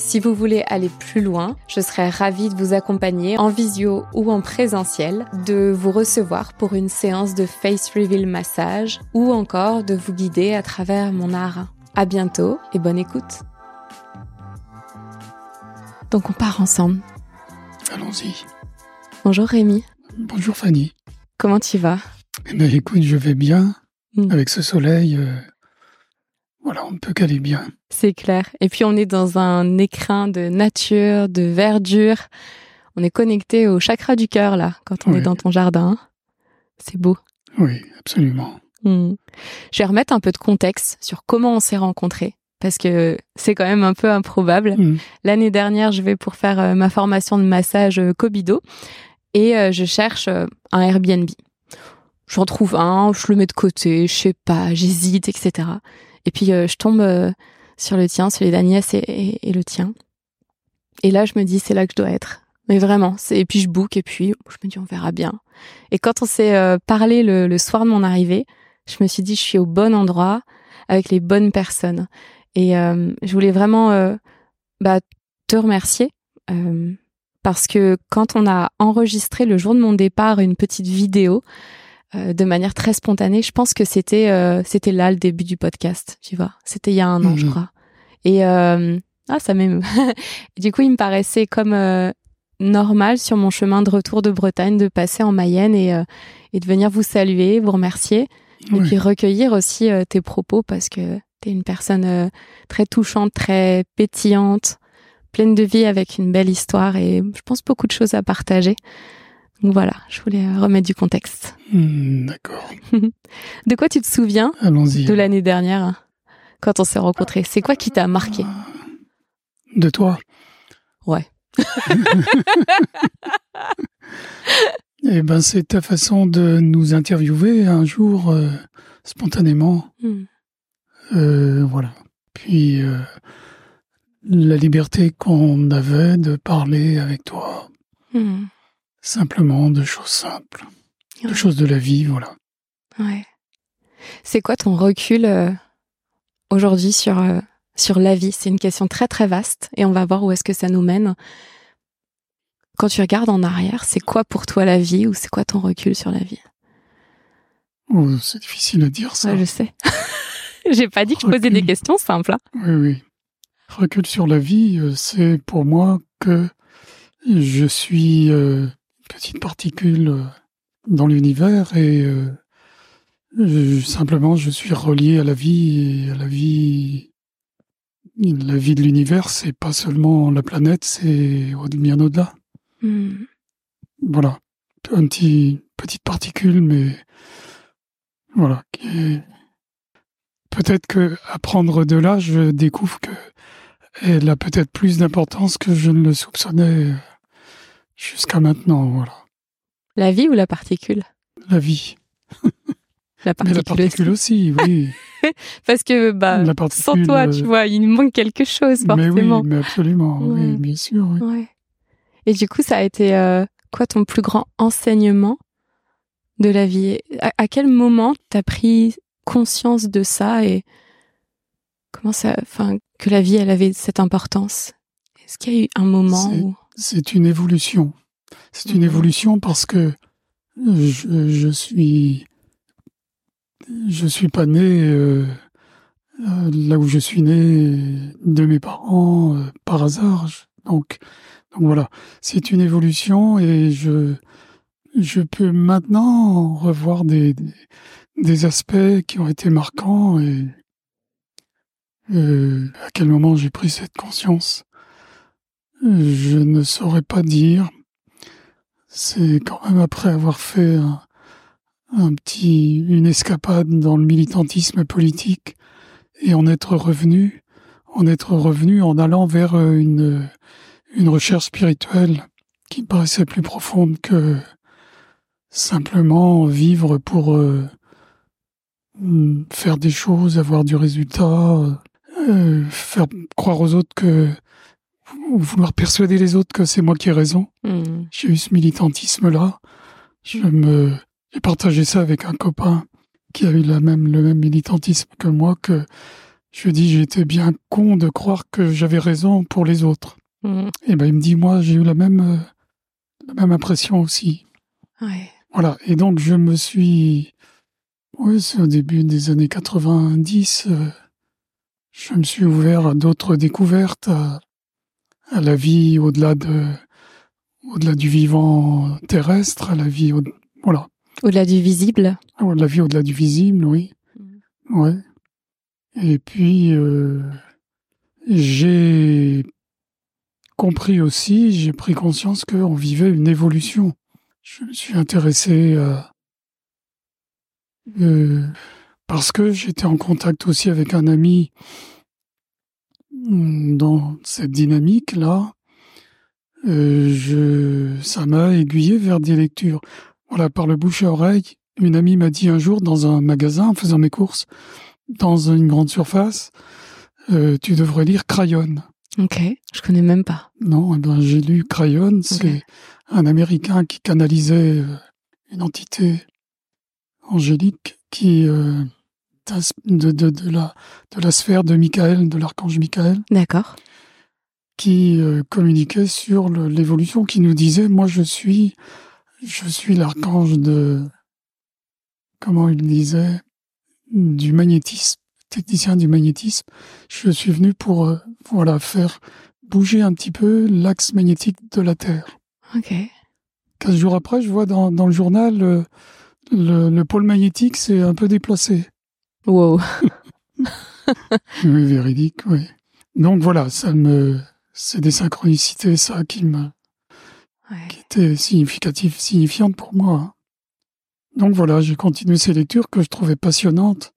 Si vous voulez aller plus loin, je serais ravie de vous accompagner en visio ou en présentiel, de vous recevoir pour une séance de face reveal massage ou encore de vous guider à travers mon art. À bientôt et bonne écoute. Donc on part ensemble. Allons-y. Bonjour Rémi. Bonjour Fanny. Comment tu vas? Eh bien écoute, je vais bien. Hmm. Avec ce soleil, euh, voilà, on ne peut qu'aller bien. C'est clair. Et puis on est dans un écrin de nature, de verdure. On est connecté au chakra du cœur là, quand on est dans ton jardin. C'est beau. Oui, absolument. Hmm. Je vais remettre un peu de contexte sur comment on s'est rencontrés parce que c'est quand même un peu improbable. Hmm. L'année dernière, je vais pour faire euh, ma formation de massage euh, Kobido et euh, je cherche un Airbnb. J'en trouve un, je le mets de côté, je sais pas, j'hésite, etc. Et puis je tombe sur le tien, celui d'Agnès et, le tien. Et là, je me dis, c'est là que je dois être. Mais vraiment, et puis je book et puis je me dis, on verra bien. Et quand on s'est euh, parlé le, soir de mon arrivée, je me suis dit, je suis au bon endroit avec les bonnes personnes. Et euh, je voulais vraiment euh, bah, te remercier parce que quand on a enregistré le jour de mon départ une petite vidéo, euh, de manière très spontanée. Je pense que c'était euh, c'était là le début du podcast, tu vois. C'était il y a un an, je mhm. crois. Et euh, ah, ça m'aime. du coup, il me paraissait comme normal sur mon chemin de retour de Bretagne de passer en Mayenne et et de venir vous saluer, vous remercier et puis recueillir aussi tes propos parce que tu es une personne très touchante, très pétillante, pleine de vie avec une belle histoire et je pense beaucoup de choses à partager. Donc voilà, je voulais euh, remettre du contexte. Hmm, d'accord. de quoi tu te souviens de l'année dernière hein, quand on s'est rencontrés? C'est quoi qui t'a marqué? De toi? Ouais. eh ben, c'est ta façon de nous interviewer un jour euh, spontanément. Hmm. Euh, voilà. Puis la liberté qu'on avait de parler avec toi. Hmm. Simplement de choses simples, de choses de la vie, voilà. Ouais. C'est quoi ton recul euh, aujourd'hui sur, euh, sur la vie? C'est une question très très vaste et on va voir où est-ce que ça nous mène. Quand tu regardes en arrière, c'est quoi pour toi la vie ou c'est quoi ton recul sur la vie? Oh, C'est difficile à dire ça. je sais. J'ai pas dit que je posais des questions simples. Hein. Oui, oui. Recul sur la vie, euh, c'est pour moi que je suis particule euh, dans l'univers et euh, simplement je suis relié à la vie et à la vie la vie de l'univers c'est pas seulement la planète c'est bien au-delà hmm. voilà un petit petite particule mais voilà peut-être que à prendre de là je découvre que elle a peut-être plus d'importance que je ne le soupçonnais Jusqu'à maintenant, voilà. La vie ou la particule? La vie. La particule, la particule aussi. oui. Parce que bah, sans toi, tu vois, il nous manque quelque chose, forcément. Mais oui, mais absolument, oui, bien sûr. Et du coup, ça a été euh, quoi ton plus grand enseignement de la vie? À, quel moment t'as pris conscience de ça et comment ça, enfin, que la vie, elle avait cette importance? Est-ce qu'il y a eu un moment où c'est une évolution. C'est une mhm. évolution parce que je, suis je suis pas né euh, euh, là où je suis né de mes parents euh, par hasard. Donc, donc voilà, c'est une évolution et je je peux maintenant revoir des, des, aspects qui ont été marquants et à quel moment j'ai pris cette conscience. Je ne saurais pas dire. C'est quand même après avoir fait une escapade dans le militantisme politique et en être revenu, en être revenu en allant vers une, une recherche spirituelle qui paraissait plus profonde que simplement vivre pour euh, faire des choses, avoir du résultat, euh, faire croire aux autres que vouloir persuader les autres que c'est moi qui ai raison. Hmm. J'ai eu ce militantisme-là. Je me, j'ai partagé ça avec un copain qui a eu la même, le même militantisme que moi, que je lui ai dit j'étais bien con de croire que j'avais raison pour les autres. Hmm. Et ben il me dit moi j'ai eu la même, euh, la même impression aussi. Ouais. Voilà. Et donc je me suis, oui c'est au début des années 90. Euh, je me suis ouvert à d'autres découvertes, à, à la vie au-delà de, au-delà du vivant terrestre, à la vie, au, voilà. Au-delà du visible. Ah, la vie au-delà du visible, oui. Mm. Ouais. Et puis euh, j'ai compris aussi, j'ai pris conscience qu'on vivait une évolution. Je me suis intéressé à euh, parce que j'étais en contact aussi avec un ami dans cette dynamique-là, euh, je, ça m'a aiguillé vers des lectures. Voilà, par le bouche à oreille, une amie m'a dit un jour dans un magasin, en faisant mes courses, dans une grande surface, euh, tu devrais lire Crayon. Ok, je connais même pas. Non, eh ben, j'ai lu Crayon, c'est un Américain qui canalisait euh, une entité angélique qui euh, de, de, de, la, de la sphère de Michael, de l'archange Michael. D'accord. Qui euh, communiquait sur l'évolution, qui nous disait, moi je suis, je suis l'archange de, comment il disait, du magnétisme, technicien du magnétisme. Je suis venu pour, euh, voilà, faire bouger un petit peu l'axe magnétique de la Terre. Ok. Quinze jours après, je vois dans, dans le journal, euh, le, le pôle magnétique s'est un peu déplacé. Wow. oui, véridique, oui. Donc voilà, ça me, c'est des synchronicités, ça, qui me, qui étaient significatives, signifiantes pour moi. Donc voilà, j'ai continué ces lectures que je trouvais passionnantes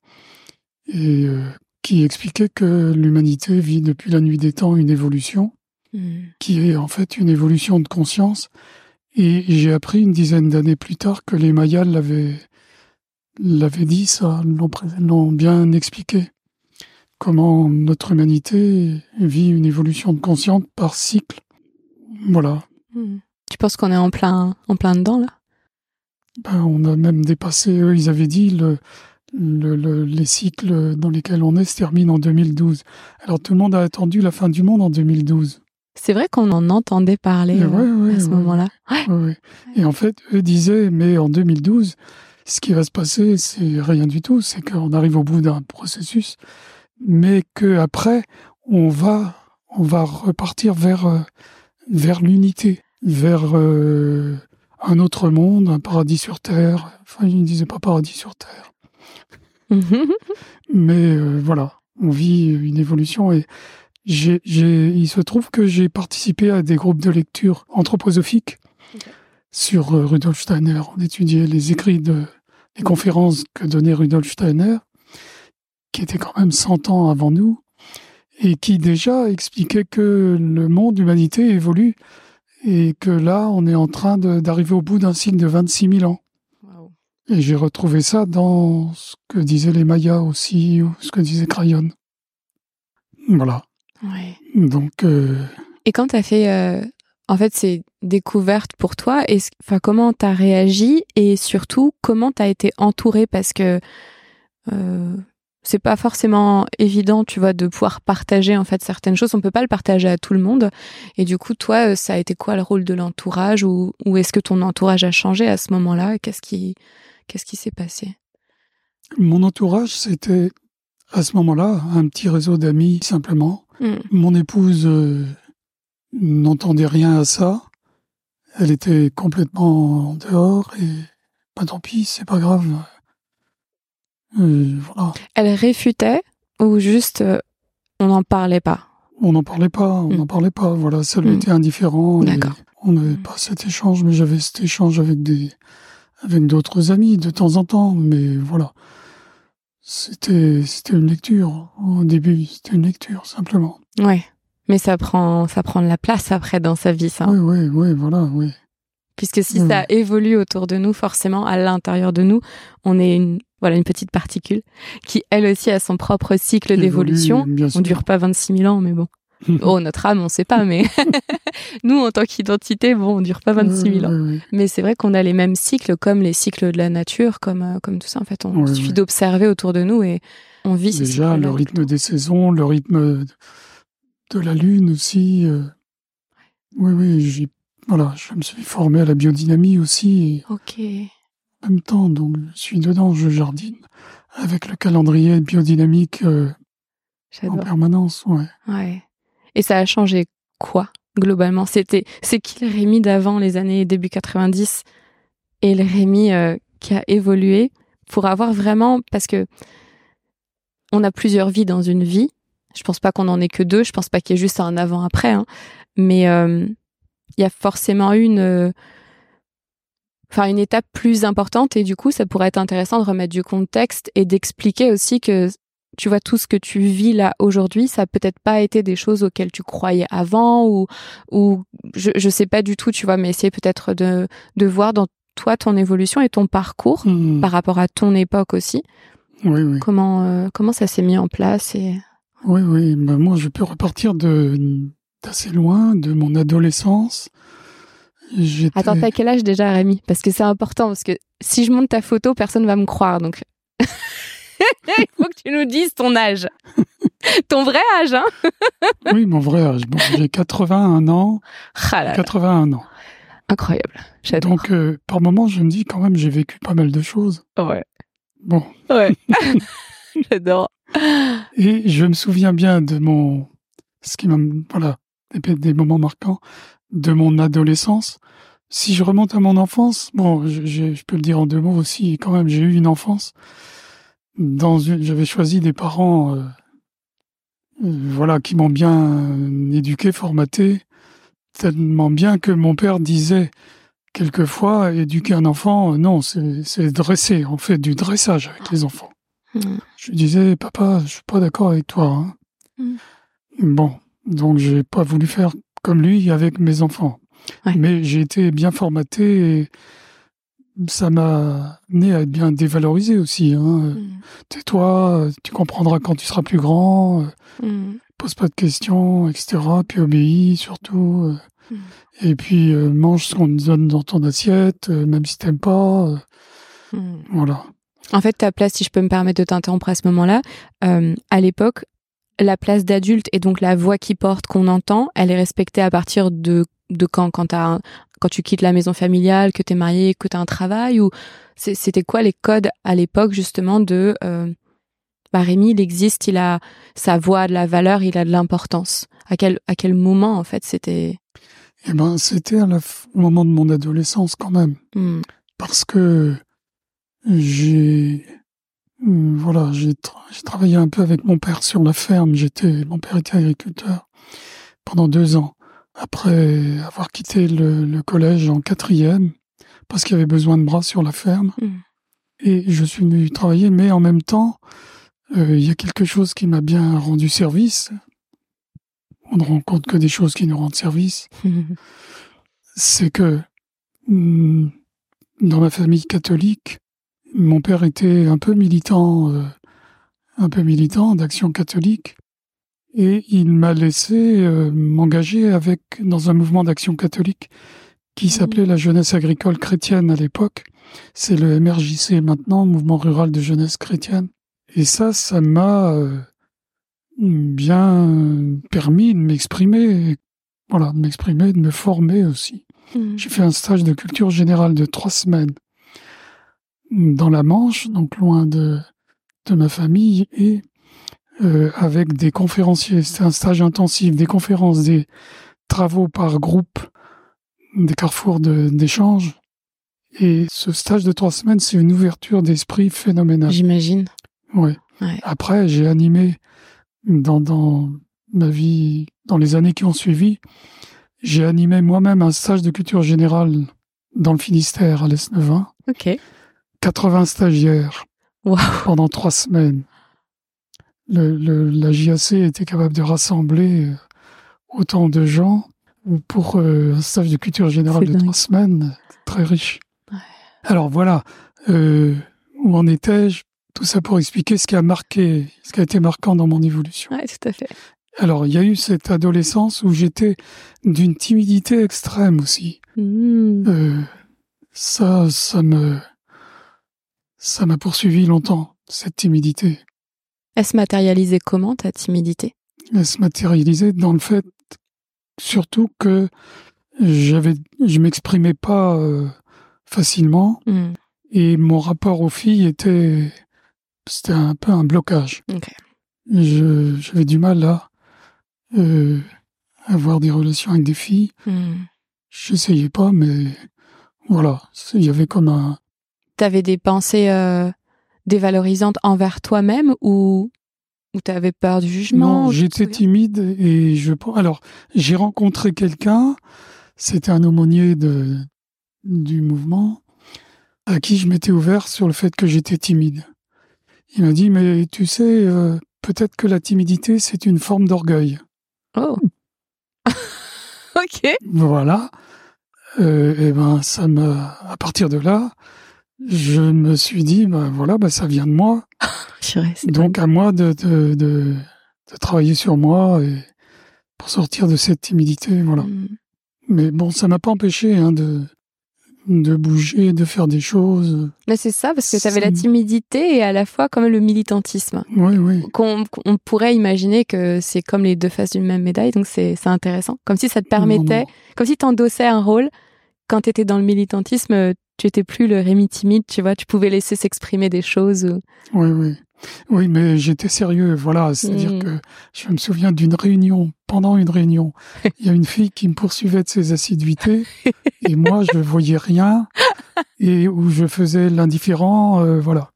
et euh, qui expliquaient que l'humanité vit depuis la nuit des temps une évolution, hmm. qui est en fait une évolution de conscience. Et j'ai appris une dizaine d'années plus tard que les Mayas l'avaient l'avait dit, ça, l'ont bien expliqué. Comment notre humanité vit une évolution de conscience par cycle. Voilà. Hmm. Tu penses qu'on est en plein, en plein dedans, là? Ben, On a même dépassé, eux, ils avaient dit, le, le, les cycles dans lesquels on est se terminent en 2012. Alors tout le monde a attendu la fin du monde en 2012. C'est vrai qu'on en entendait parler euh, à ce moment-là. Et en fait, eux disaient, mais en 2012, ce qui va se passer, c'est rien du tout. C'est qu'on arrive au bout d'un processus, mais que après, on va, on va repartir vers, euh, vers l'unité, vers euh, un autre monde, un paradis sur terre. Enfin, il ne disait pas paradis sur terre. mais euh, voilà, on vit une évolution et j'ai, il se trouve que j'ai participé à des groupes de lecture anthroposophiques sur euh, Rudolf Steiner. On étudiait les écrits de les conférences que donnait Rudolf Steiner, qui était quand même 100 ans avant nous, et qui déjà expliquait que le monde, l'humanité évolue, et que là, on est en train d'arriver au bout d'un cycle de 26 000 ans. Et j'ai retrouvé ça dans ce que disaient les Mayas aussi, ou ce que disait Crayon. Voilà. Donc. Euh, et quand tu as fait euh, en fait, c'est découverte pour toi. Et enfin, comment t'as réagi et surtout comment t'as été entourée? Parce que euh, c'est pas forcément évident, tu vois, de pouvoir partager en fait certaines choses. On peut pas le partager à tout le monde. Et du coup, toi, ça a été quoi le rôle de l'entourage ou, ou est-ce que ton entourage a changé à ce moment-là? Qu'est-ce qui qu'est-ce qui s'est passé? Mon entourage, c'était à ce moment-là un petit réseau d'amis simplement. Hmm. Mon épouse. Euh, n'entendait rien à ça. Elle était complètement en dehors et pas tant pis, c'est pas grave. Euh, voilà. Elle réfutait ou juste euh, on n'en parlait pas? On n'en parlait pas, on n'en hmm. parlait pas. Voilà, ça lui hmm. était indifférent. On n'avait pas cet échange, mais j'avais cet échange avec des, avec d'autres amis de temps en temps. Mais voilà, c'était, c'était une lecture. Au début, c'était une lecture simplement. Ouais, mais ça prend, ça prend de la place après dans sa vie, ça. Oui, oui, oui, voilà, oui. Puisque si ça évolue autour de nous, forcément, à l'intérieur de nous, on est une, voilà, une petite particule qui, elle aussi, a son propre cycle d'évolution. On dure pas 26 000 ans, mais bon. oh, notre âme, on sait pas, mais nous, en tant qu'identité, bon, on dure pas 26 000 ans. Mais c'est vrai qu'on a les mêmes cycles, comme les cycles de la nature, comme, euh, comme tout ça. En fait, on suffit d'observer autour de nous et on vit Déjà, le rythme des saisons, le rythme de la lune aussi. Euh. Oui, oui, voilà, je me suis formé à la biodynamie aussi. Ok. En même temps, donc, je suis dedans, je jardine avec le calendrier biodynamique euh, en permanence, ouais. Ouais. Et ça a changé quoi globalement? C'était c'est qui le Rémi d'avant les années début 90 et le Rémi euh, qui a évolué pour avoir vraiment parce que on a plusieurs vies dans une vie. Je pense pas qu'on en ait que deux. Je pense pas qu'il y ait juste un avant après. Hein. Mais euh, il y a forcément une euh, enfin une étape plus importante et du coup ça pourrait être intéressant de remettre du contexte et d'expliquer aussi que tu vois, tout ce que tu vis là aujourd'hui, ça peut-être pas été des choses auxquelles tu croyais avant ou, ou je, je sais pas du tout, tu vois, mais essayer peut-être de, de voir dans toi ton évolution et ton parcours mmh. par rapport à ton époque aussi. Oui, oui. Comment, euh, comment ça s'est mis en place et... Oui, oui. Bah, moi, je peux repartir de d'assez loin, de mon adolescence. Attends, t'as quel âge déjà, Rémi? Parce que c'est important, parce que si je monte ta photo, personne va me croire. Donc, Il faut que tu nous dises ton âge. ton vrai âge, hein? Oui, mon vrai âge. Bon, j'ai 81 ans. 81 ah ans. Incroyable. Donc, euh, par moments, je me dis quand même, j'ai vécu pas mal de choses. Ouais. Bon. Ouais. J'adore. Et je me souviens bien de mon, ce qui m'a, voilà, des, des moments marquants de mon adolescence. Si je remonte à mon enfance, bon, je, je peux le dire en deux mots aussi, quand même, j'ai eu une enfance dans une, j'avais choisi des parents, euh, voilà, qui m'ont bien éduqué, formaté, tellement bien que mon père disait quelquefois, éduquer un enfant, euh, non, c'est dresser, on fait du dressage avec les enfants. Je lui disais, papa, je suis pas d'accord avec toi. Hein. Hmm. Bon, donc j'ai pas voulu faire comme lui avec mes enfants. Mais j'ai été bien formaté et ça m'a amené à être bien dévalorisé aussi. Hein. Mm. Tais-toi, tu comprendras quand tu seras plus grand, mm. pose pas de questions, etc. Puis obéis surtout. Mm. Et puis euh, mange ce qu'on te donne dans ton assiette, euh, même si t'aimes pas. Euh. voilà. En fait, ta place, si je peux me permettre de t'interrompre à ce moment-là, à l'époque, la place d'adulte et donc la voix qui porte, qu'on entend, elle est respectée à partir de de quand? Quand tu quittes la maison familiale, que tu es marié, que tu as un travail? Ou c'était quoi les codes à l'époque justement de euh, bah Rémi, il existe, il a sa voix, de la valeur, il a de l'importance. À quel à quel moment en fait c'était? Eh ben c'était au moment de mon adolescence quand même, hmm. parce que j'ai voilà j'ai travaillé un peu avec mon père sur la ferme. J'étais mon père était agriculteur pendant deux ans après avoir quitté le, collège en quatrième, parce qu'il y avait besoin de bras sur la ferme. Hmm. Et je suis venu travailler, mais en même temps, euh, il y a quelque chose qui m'a bien rendu service. On ne rend compte que des choses qui nous rendent service. C'est que hmm, dans ma famille catholique, mon père était un peu militant, euh, un peu militant d'action catholique et il m'a laissé euh, m'engager avec dans un mouvement d'action catholique qui mmh. s'appelait la jeunesse agricole chrétienne à l'époque. C'est le MRJC maintenant, mouvement rural de jeunesse chrétienne. Et ça, ça m'a euh, bien permis de m'exprimer, voilà, de m'exprimer, de me former aussi. Mmh. J'ai fait un stage de culture générale de trois semaines dans la Manche, donc loin de, de ma famille, et euh, avec des conférenciers. C'était un stage intensif, des conférences, des travaux par groupe, des carrefours d'échange. Et ce stage de trois semaines, c'est une ouverture d'esprit phénoménale. J'imagine. Ouais. ouais. Après, j'ai animé dans, dans ma vie, dans les années qui ont suivi, j'ai animé moi-même un stage de culture générale dans le Finistère à l'Est-Neuvin. Ok. 80 stagiaires pendant trois semaines. Le, la JAC était capable de rassembler euh, autant de gens pour euh, un stage de culture générale de trois semaines, très riche. Alors voilà, euh, où en étais-je? Tout ça pour expliquer ce qui a marqué, ce qui a été marquant dans mon évolution. Oui, tout à fait. Alors, il y a eu cette adolescence où j'étais d'une timidité extrême aussi. Mmh. Euh, ça, ça me, ça m'a poursuivi longtemps, cette timidité. Elle se matérialisait comment, ta timidité? Elle se matérialisait dans le fait, surtout que j'avais, je m'exprimais pas euh, facilement mmh. et mon rapport aux filles était, c'était un peu un blocage. Je, j'avais du mal à euh, avoir des relations avec des filles. Hmm. J'essayais pas, mais voilà, il y avait comme un. T'avais des pensées euh, dévalorisantes envers toi-même ou ou t'avais peur du jugement Non, j'étais timide et je. Alors, j'ai rencontré quelqu'un. C'était un aumônier de du mouvement à qui je m'étais ouvert sur le fait que j'étais timide. Il m'a dit, mais tu sais, euh, peut-être que la timidité, c'est une forme d'orgueil. Oh. ok. Voilà. Euh, et ben, ça me, à partir de là, je me suis dit, ben voilà, ben ça vient de moi. Donc à moi de, de, de, de, travailler sur moi et pour sortir de cette timidité, voilà. Hmm. Mais bon, ça m'a pas empêché hein, de, de bouger, de faire des choses. Mais c'est ça, parce que tu avais la timidité et à la fois comme le militantisme. Oui, oui. Qu'on on pourrait imaginer que c'est comme les deux faces d'une même médaille, donc c'est intéressant. Comme si ça te permettait, comme si tu endossais un rôle. Quand tu étais dans le militantisme, tu étais plus le Rémi timide, tu vois, tu pouvais laisser s'exprimer des choses. Oui, oui. Oui, mais j'étais sérieux, voilà. C'est-à-dire mm. que je me souviens d'une réunion, pendant une réunion, il y a une fille qui me poursuivait de ses assiduités, et moi, je ne voyais rien, et où je faisais l'indifférent, euh, voilà.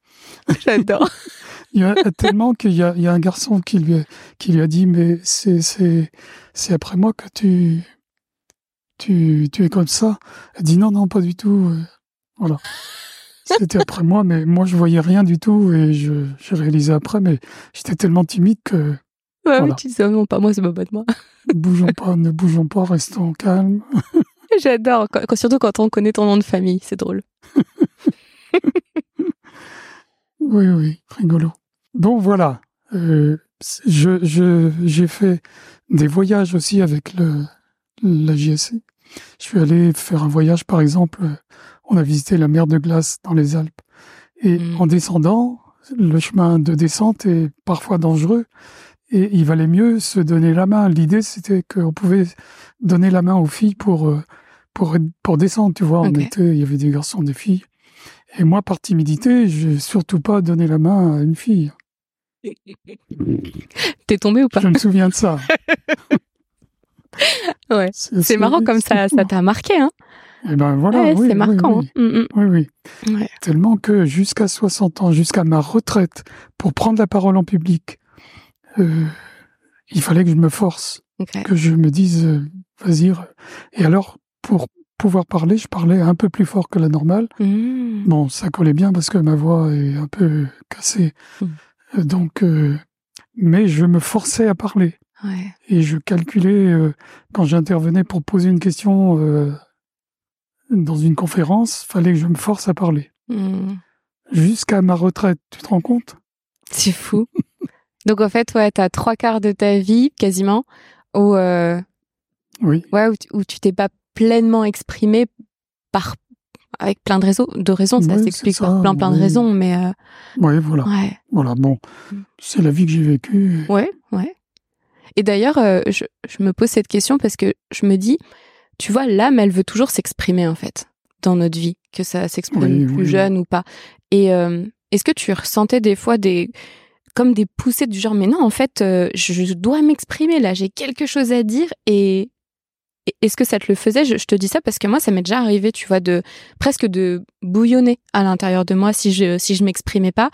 J'adore. il y a tellement qu'il y y a un garçon qui lui a, qui lui a dit, mais c'est après moi que tu, tu, tu es comme ça. Elle dit non, non, pas du tout. Voilà. C'était après moi, mais moi je voyais rien du tout et je, je réalisais après, mais j'étais tellement timide que. Ouais, oui, tu disais non, pas moi, c'est pas de moi. bougeons pas, ne bougeons pas, restons calmes. J'adore, surtout quand on connaît ton nom de famille, c'est drôle. oui, oui, rigolo. Bon, voilà. Euh, je, je, j'ai fait des voyages aussi avec le, la JSC. Je suis allé faire un voyage, par exemple, on a visité la mer de glace dans les Alpes. Et mm. en descendant, le chemin de descente est parfois dangereux et il valait mieux se donner la main. L'idée, c'était qu'on pouvait donner la main aux filles pour, euh, pour, pour descendre, tu vois. On était, il y avait des garçons, des filles. Et moi, par timidité, j'ai surtout pas donné la main à une fille. T'es tombé ou pas? Je me souviens de ça. ouais. C'est marrant comme ça, ça t'a marqué, hein? Eh ben voilà, c'est marquant. Oui, oui. Hein. oui, mm, mm. Tellement que jusqu'à 60 ans, jusqu'à ma retraite, pour prendre la parole en public, euh, il fallait que je me force, que je me dise, euh, vas-y. Et alors, pour pouvoir parler, je parlais un peu plus fort que la normale. Mm. Bon, ça collait bien parce que ma voix est un peu cassée. Euh, donc, mais je me forçais à parler. Et je calculais, quand j'intervenais pour poser une question dans une conférence, fallait que je me force à parler. Hmm. Jusqu'à ma retraite, tu te rends compte? C'est fou. Donc en fait, ouais, as trois quarts de ta vie quasiment où, euh, oui. ouais, où, tu t'es pas pleinement exprimé par avec plein de raisons, de raisons, ça s'explique par plein plein de raisons, mais euh, ouais, voilà, voilà, bon, hmm. c'est la vie que j'ai vécue. Ouais, ouais. Et d'ailleurs, euh, je, je me pose cette question parce que je me dis, tu vois, l'âme, elle veut toujours s'exprimer en fait dans notre vie, que ça s'exprime plus jeune ou pas. Et euh, est-ce que tu ressentais des fois des comme des poussées du genre mais non en fait euh, je dois m'exprimer là, j'ai quelque chose à dire et est-ce que ça te le faisait? Je, te dis ça parce que moi ça m'est déjà arrivé, tu vois, de presque de bouillonner à l'intérieur de moi si je si je m'exprimais pas.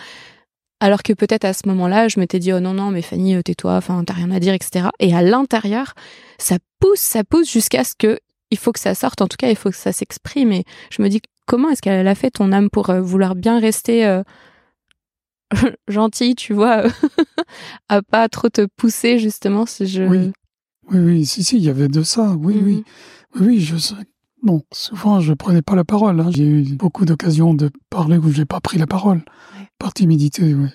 Alors que peut-être à ce moment-là, je m'étais dit oh non non mais Fanny tais-toi, enfin t'as rien à dire etc. Et à l'intérieur, ça pousse, ça pousse jusqu'à ce que il faut que ça sorte. En tout cas, il faut que ça s'exprime. Et je me dis comment est-ce qu'elle a fait ton âme pour vouloir bien rester gentille, tu vois, à pas trop te pousser justement si je. Oui, oui, oui, si, si, il y avait de ça. Oui, oui, mhm. oui, je sais. Bon, souvent je prenais pas la parole. Hein. J'ai eu beaucoup d'occasions de parler où j'ai pas pris la parole par timidité. Oui.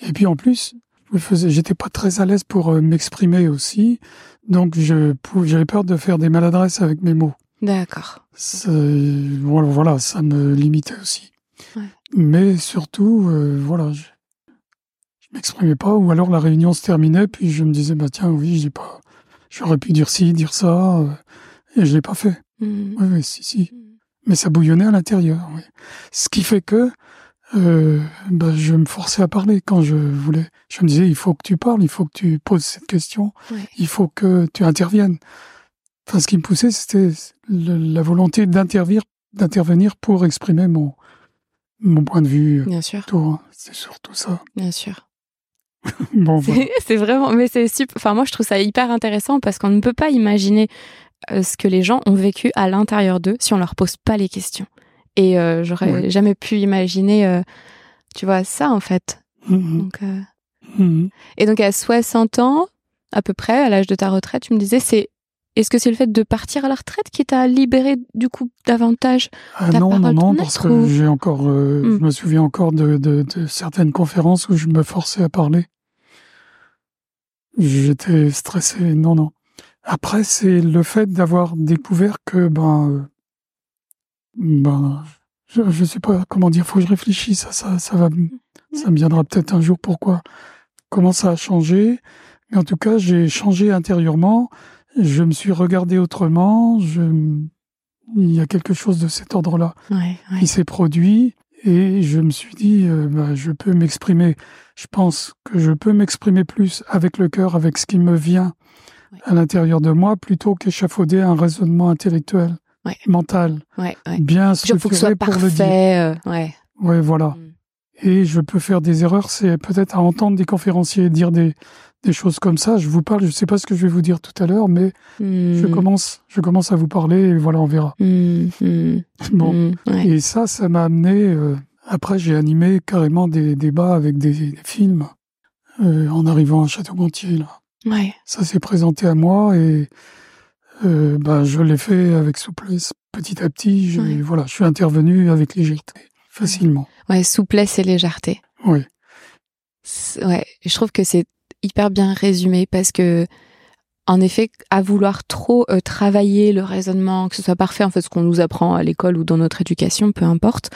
Et puis en plus, j'étais pas très à l'aise pour euh, m'exprimer aussi, donc je j'avais peur de faire des maladresses avec mes mots. D'accord. Voilà, voilà, ça me limitait aussi. Mais surtout, euh, voilà, je, je m'exprimais pas, ou alors la réunion se terminait, puis je me disais, bah tiens, oui, j'ai pas, j'aurais pu dire ci, dire ça, euh, et je l'ai pas fait. Mmh. Oui, oui, si, si. Mmh. Mais ça bouillonnait à l'intérieur. Oui. Ce qui fait que euh, bah, je me forçais à parler quand je voulais. Je me disais, il faut que tu parles, il faut que tu poses cette question, il faut que tu interviennes. Enfin, ce qui me poussait, c'était la volonté d'intervenir, d'intervenir pour exprimer mon, mon point de vue. Bien sûr. Hein. C'est surtout ça. Bien sûr. bon, c'est vraiment, mais c'est super. Enfin, moi, je trouve ça hyper intéressant parce qu'on ne peut pas imaginer euh, ce que les gens ont vécu à l'intérieur d'eux si on leur pose pas les questions. Et euh, j'aurais jamais pu imaginer, euh, tu vois, ça en fait. Mm-hmm. Donc, mm-hmm. Et donc à 60 ans, à peu près, à l'âge de ta retraite, tu me disais, c'est est-ce que c'est le fait de partir à la retraite qui t'a libéré du coup davantage ah Non, non, non, parce que j'ai encore, mm. je me souviens encore de, de, de, certaines conférences où je me forçais à parler. J'étais stressé. Non, non. Après, c'est le fait d'avoir découvert que, ben, euh, ben, je, ne sais pas comment dire, faut que je réfléchisse, ça, ça, ça va, ça me viendra peut-être un jour pourquoi, comment ça a changé. Mais en tout cas, j'ai changé intérieurement, je me suis regardé autrement, je, il y a quelque chose de cet ordre-là qui s'est produit et je me suis dit, euh, ben, je peux m'exprimer. Je pense que je peux m'exprimer plus avec le cœur, avec ce qui me vient à l'intérieur de moi plutôt qu'échafauder un raisonnement intellectuel, mental, bien structuré pour le dire. Euh, ouais. ouais, voilà. Mm. Et je peux faire des erreurs, c'est peut-être à entendre des conférenciers dire des, des choses comme ça. Je vous parle, je ne sais pas ce que je vais vous dire tout à l'heure, mais je mm. commence, je commence à vous parler et voilà, on verra. Mm, bon, et ça, ça m'a amené. Euh, après, j'ai animé carrément des débats avec des, films euh, en arrivant à Château-Gontier là. Ça s'est présenté à moi et euh, bah, je l'ai fait avec souplesse petit à petit. Je, voilà, je suis intervenu avec légèreté, facilement. Ouais, souplesse et légèreté. Oui. Ouais, je trouve que c'est hyper bien résumé parce que, en effet, à vouloir trop euh, travailler le raisonnement, que ce soit parfait, en fait, ce qu'on nous apprend à l'école ou dans notre éducation, peu importe,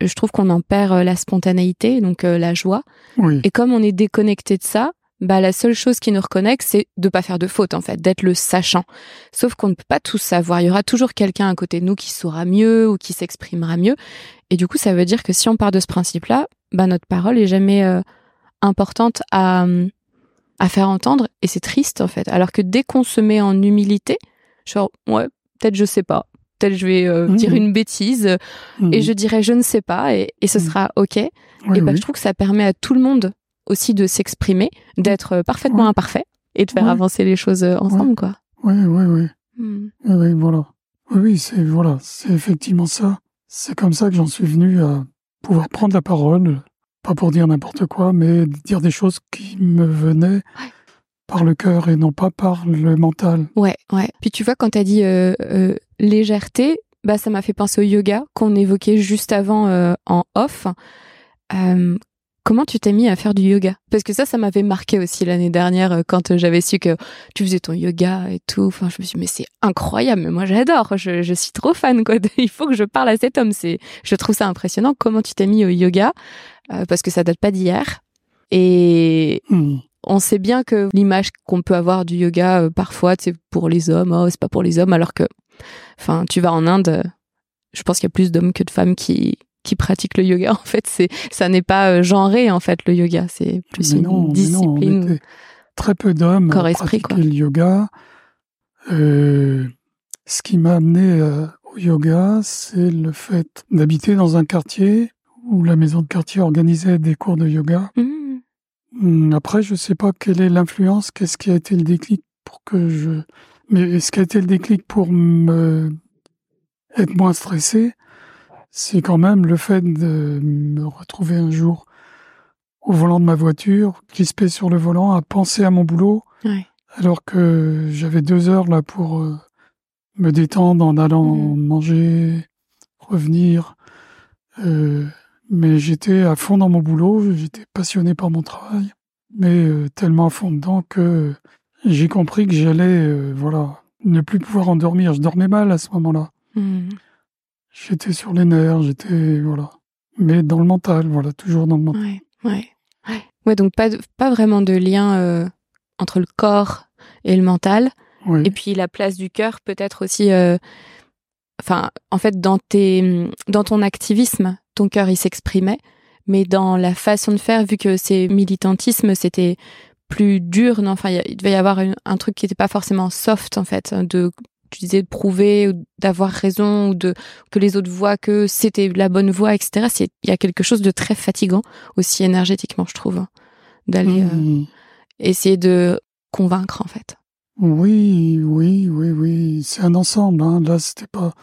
je trouve qu'on en perd euh, la spontanéité, donc la joie. Oui. Et comme on est déconnecté de ça, bah la seule chose qui nous reconnecte, c'est de pas faire de faute en fait, d'être le sachant. Sauf qu'on ne peut pas tout savoir. Il y aura toujours quelqu'un à côté de nous qui saura mieux ou qui s'exprimera mieux. Et du coup, ça veut dire que si on part de ce principe-là, bah notre parole est jamais euh, importante à à faire entendre. Et c'est triste en fait. Alors que dès qu'on se met en humilité, genre ouais, peut-être je sais pas, peut-être je vais euh, dire mmh. une bêtise et mmh. je dirai je ne sais pas et, et ce mmh. sera ok. et bah, je trouve que ça permet à tout le monde aussi de s'exprimer, d'être euh, parfaitement imparfait et de faire avancer les choses euh, ensemble, quoi. Oui, oui, oui. Hmm. Oui, voilà. Oui, c'est voilà, c'est effectivement ça. C'est comme ça que j'en suis venu à pouvoir prendre la parole, pas pour dire n'importe quoi, mais dire des choses qui me venaient par le cœur et non pas par le mental. Ouais, ouais. Puis tu vois, quand tu as dit euh, légèreté, bah ça m'a fait penser au yoga qu'on évoquait juste avant en off. Comment tu t'es mis à faire du yoga? Parce que ça, ça m'avait marqué aussi l'année dernière euh, quand euh, j'avais su que tu faisais ton yoga et tout. Enfin, je me suis dit, mais c'est incroyable, mais moi j'adore, je, je, suis trop fan, quoi. Il faut que je parle à cet homme. C'est, je trouve ça impressionnant. Comment tu t'es mis au yoga euh, Parce que ça date pas d'hier. Et hmm. on sait bien que l'image qu'on peut avoir du yoga, parfois, c'est pour les hommes, oh, c'est pas pour les hommes, alors que, enfin, tu vas en Inde, je pense qu'il y a plus d'hommes que de femmes qui, qui pratiquent le yoga. En fait, c'est ça n'est pas euh, genré en fait le yoga, c'est plus une discipline. très peu d'hommes pratiquent le yoga. Euh, ce qui m'a amené euh, au yoga, c'est le fait d'habiter dans un quartier où la maison de quartier organisait des cours de yoga. Mmh. Mmh, après, je sais pas quelle est l'influence, qu'est-ce qui a été le déclic pour que je... Mais ce qui a été le déclic pour me être moins stressé, c'est quand même le fait de me retrouver un jour au volant de ma voiture, crispé sur le volant, à penser à mon boulot, alors que j'avais deux heures là pour euh, me détendre en allant mmh. manger, revenir. Euh, mais j'étais à fond dans mon boulot, j'étais passionné par mon travail, mais euh, tellement à fond dedans que j'ai compris que j'allais, euh, voilà, ne plus pouvoir endormir. Je dormais mal à ce moment-là. Mmh. J'étais sur les nerfs, j'étais, voilà. Mais dans le mental, voilà, toujours dans le mental. Ouais, ouais. Ouais, donc pas, pas vraiment de lien entre le corps et le mental. Et puis la place du cœur peut-être aussi. Euh, enfin, en fait, dans tes, dans ton activisme, ton cœur il s'exprimait, mais dans la façon de faire, vu que c'est militantisme, c'était plus dur. Non, enfin, il devait y avoir un truc qui n'était pas forcément soft en fait, de tu disais de prouver ou d'avoir raison ou de que les autres voient que c'était la bonne voie, etc. C'est il y a quelque chose de très fatigant aussi énergétiquement, je trouve, d'aller mmh. euh, essayer de convaincre en fait. Oui, oui, oui, oui. C'est un ensemble. Hein. Là, c'était pas.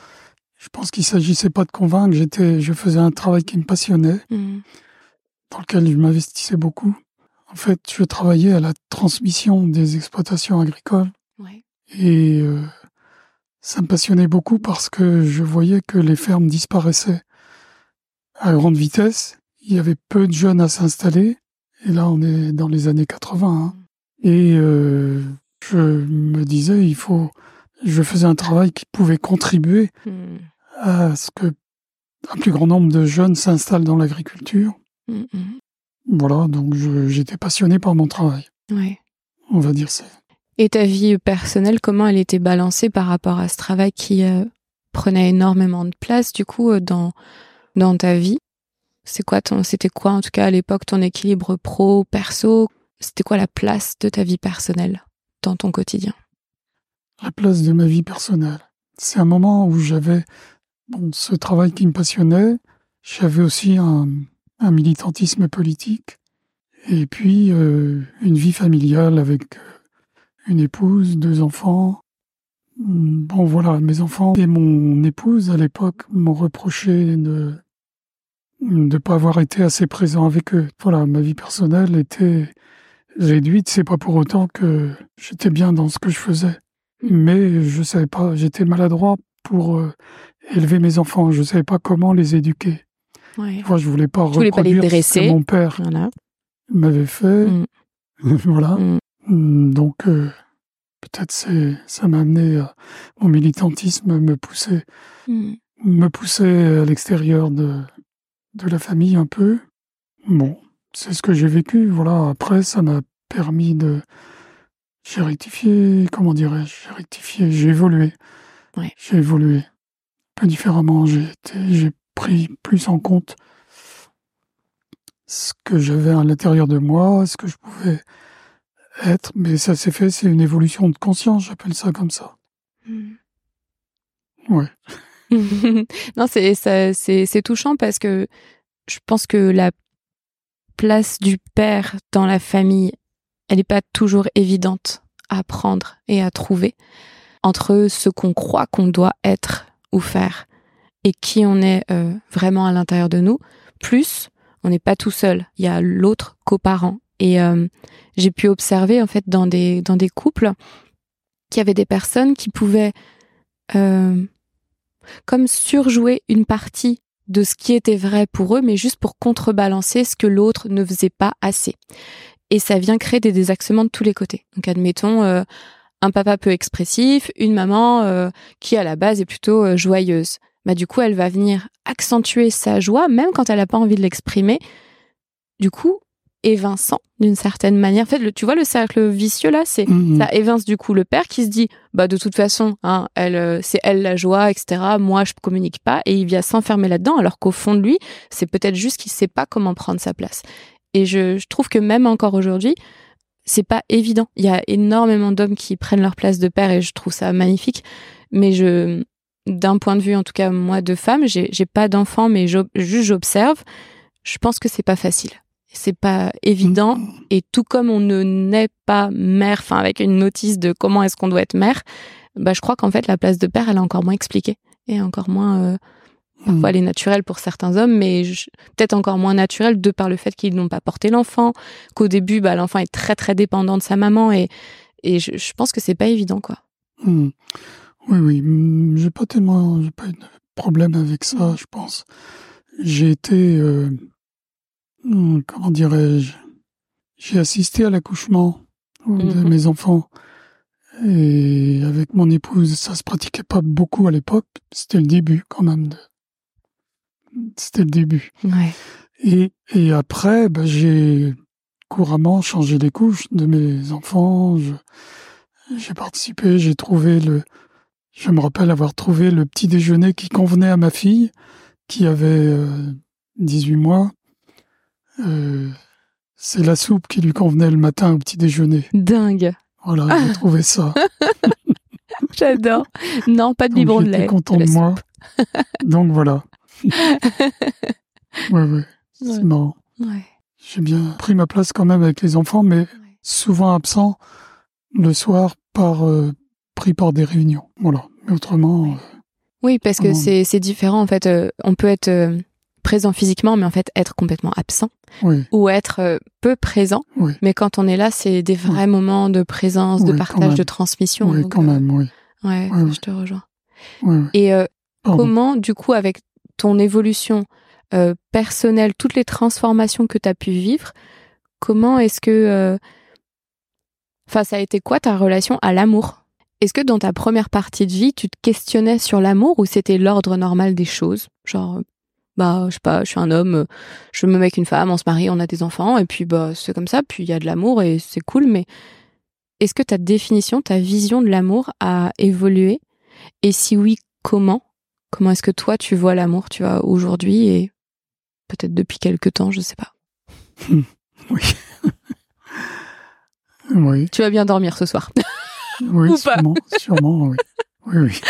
Je pense qu'il s'agissait pas de convaincre. J'étais, je faisais un travail qui me passionnait, mmh. dans lequel je m'investissais beaucoup. En fait, je travaillais à la transmission des exploitations agricoles. Et euh, ça me passionnait beaucoup parce que je voyais que les fermes disparaissaient à grande vitesse. Il y avait peu de jeunes à s'installer. Et là, on est dans les années 80. Hein. Mmh. Et euh, je me disais, il faut, je faisais un travail qui pouvait contribuer hmm. à ce que un plus grand nombre de jeunes s'installent dans l'agriculture. Hmm. Voilà, donc j'étais passionné par mon travail. Ouais. On va dire ça. Et ta vie personnelle, comment elle était balancée par rapport à ce travail qui euh, prenait énormément de place, du coup, euh, dans, dans ta vie? C'est quoi c'était quoi, en tout cas, à l'époque, ton équilibre pro-perso C'était quoi la place de ta vie personnelle dans ton quotidien? La place de ma vie personnelle. C'est un moment où j'avais bon, ce travail qui me passionnait. J'avais aussi un, militantisme politique. Et puis euh, une vie familiale avec une épouse, deux enfants. Bon voilà, mes enfants et mon épouse à l'époque m'ont reproché de ne pas avoir été assez présent avec eux. Voilà, ma vie personnelle était réduite, c'est pas pour autant que j'étais bien dans ce que je faisais. Mais je savais pas, j'étais maladroit pour euh, élever mes enfants. Je savais pas comment les éduquer. Ouais. je voulais pas reproduire ce que mon père m'avait fait. Mm. voilà. Mm. Mm, donc, euh, peut-être c'est, ça m'a amené mon militantisme me poussait, me poussait à l'extérieur de, de la famille un peu. Bon, c'est ce que j'ai vécu. Voilà. Après, ça m'a permis de. J'ai rectifié, comment dirais-je J'ai rectifié, j'ai évolué. J'ai évolué un peu différemment. J'ai j'ai pris plus en compte ce que j'avais à l'intérieur de moi, ce que je pouvais être. Mais ça s'est fait, c'est une évolution de conscience, j'appelle ça comme ça. Hmm. Ouais. non, c'est c'est touchant parce que je pense que la place du père dans la famille, elle n'est pas toujours évidente à prendre et à trouver entre ce qu'on croit qu'on doit être ou faire et qui on est euh, vraiment à l'intérieur de nous. Plus, on n'est pas tout seul. Il y a l'autre coparent. Et euh, j'ai pu observer en fait dans des couples qu'il y avait des personnes qui pouvaient euh, comme surjouer une partie de ce qui était vrai pour eux, mais juste pour contrebalancer ce que l'autre ne faisait pas assez. Et ça vient créer des désaxements de tous les côtés. Donc admettons euh, un papa peu expressif, une maman qui à la base est plutôt joyeuse. Bah du coup, elle va venir accentuer sa joie même quand elle n'a pas envie de l'exprimer. Du coup, évinçant d'une certaine manière. En fait, le, tu vois le cercle vicieux là, c'est mmh, ça évince du coup le père qui se dit bah de toute façon, hein, elle euh, c'est elle la joie, etc. Moi je communique pas et il vient s'enfermer là-dedans alors qu'au fond de lui c'est peut-être juste qu'il sait pas comment prendre sa place. Et je, je trouve que même encore aujourd'hui c'est pas évident. Il y a énormément d'hommes qui prennent leur place de père et je trouve ça magnifique. Mais je d'un point de vue en tout cas moi de femme, j'ai j'ai pas d'enfant mais juste j'observe je pense que c'est pas facile. C'est pas évident. Mm. Et tout comme on ne naît pas mère, enfin avec une notice de comment est-ce qu'on doit être mère, bah je crois qu'en fait la place de père elle est encore moins expliquée et encore moins. Euh, parfois Mm. elle est naturelle pour certains hommes, mais peut-être encore moins naturelle de par le fait qu'ils n'ont pas porté l'enfant, qu'au début bah l'enfant est très très dépendant de sa maman et et je, je pense que c'est pas évident quoi. Hmm. Oui, oui. J'ai pas tellement, j'ai pas eu de problème avec ça, je pense. J'ai été, euh, comment dirais-je, j'ai assisté à l'accouchement de Mhm. mes enfants. Et avec mon épouse, ça se pratiquait pas beaucoup à l'époque. C'était le début, quand même. de- C'était le début. Ouais. Et, et après, bah, j'ai couramment changé les couches de mes enfants. J'ai participé, j'ai trouvé le. Je me rappelle avoir trouvé le petit déjeuner qui convenait à ma fille, qui avait euh, 18 mois. Euh, c'est la soupe qui lui convenait le matin au petit déjeuner. Dingue. Voilà, j'ai trouvé ça. J'adore. Non, pas de biberon de lait. content de moi. Donc voilà. ouais, ouais, c'est Ouais. marrant. soupe. Ouais. J'ai bien pris ma place quand même avec les enfants, mais souvent absent le soir par euh, pris par des réunions. Voilà. Mais autrement, euh, Oui, parce que c'est c'est différent en fait. euh, on peut être présent physiquement, mais en fait être complètement absent. Oui, ou être euh, peu présent. oui, Mais quand on est là, c'est des vrais moments de présence, de partage, de transmission. oui, donc, quand euh, même, oui. Ouais, je te rejoins. Et euh, comment, du coup, avec ton évolution euh, personnelle, toutes les transformations que tu as pu vivre, comment est-ce que... Enfin, ça a été quoi ta relation à l'amour? Est-ce que dans ta première partie de vie, tu te questionnais sur l'amour ou c'était l'ordre normal des choses? Genre, bah, je sais pas, je suis un homme, je me mets avec une femme, on se marie, on a des enfants, et puis bah, c'est comme ça, puis il y a de l'amour et c'est cool, mais est-ce que ta définition, ta vision de l'amour a évolué? Et si oui, comment? Comment est-ce que toi tu vois l'amour, tu vois, aujourd'hui et peut-être depuis quelque temps, je sais pas? Oui. oui, Tu vas bien dormir ce soir. oui, Ou sûrement, sûrement, oui. Oui, oui.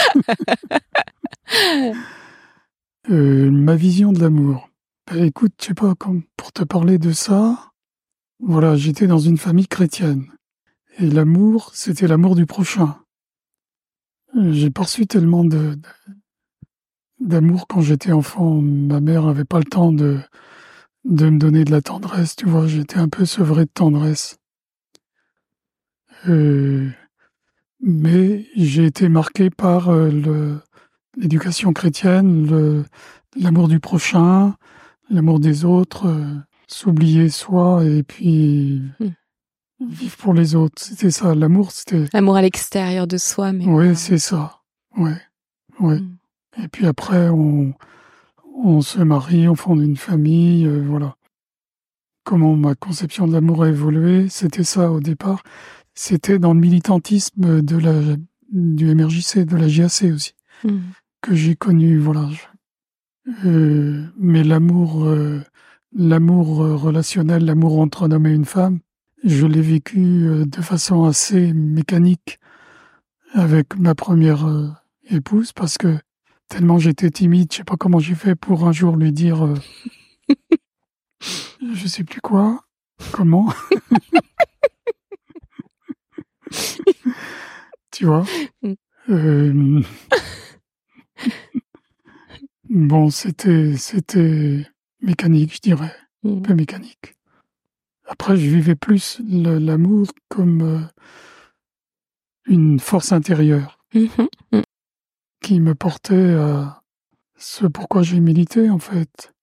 Euh, ma vision de l'amour. Ben, écoute, je sais pas, comme pour te parler de ça, voilà, j'étais dans une famille chrétienne. Et l'amour, c'était l'amour du prochain. Euh, J'ai pas reçu tellement d'amour quand j'étais enfant. Ma mère avait pas le temps de, me donner de la tendresse, tu vois, j'étais un peu sevré de tendresse. Euh, mais j'ai été marqué par le, l'éducation chrétienne, l'amour du prochain, l'amour des autres, euh, s'oublier soi et puis Hmm. vivre pour les autres. C'était ça, l'amour, c'était... L'amour à l'extérieur de soi, mais. Oui, c'est ça. Ouais, ouais. Mm. Et puis après, on, on se marie, on fonde une famille, euh, voilà. Comment ma conception de l'amour a évolué, c'était ça au départ. C'était dans le militantisme de la, du MRJC, de la JAC aussi, Mm. Que j'ai connu, voilà. Euh, mais l'amour, euh, l'amour euh, relationnel, l'amour entre un homme et une femme, je l'ai vécu de façon assez mécanique avec ma première épouse parce que tellement j'étais timide, je sais pas comment j'ai fait pour un jour lui dire euh, je sais plus quoi, comment. tu vois? Mm. Euh, Bon, c'était c'était mécanique, je dirais, un Mm. peu mécanique. Après, je vivais plus l'amour comme euh, une force intérieure Mhm. qui me portait à ce pourquoi j'ai milité, en fait.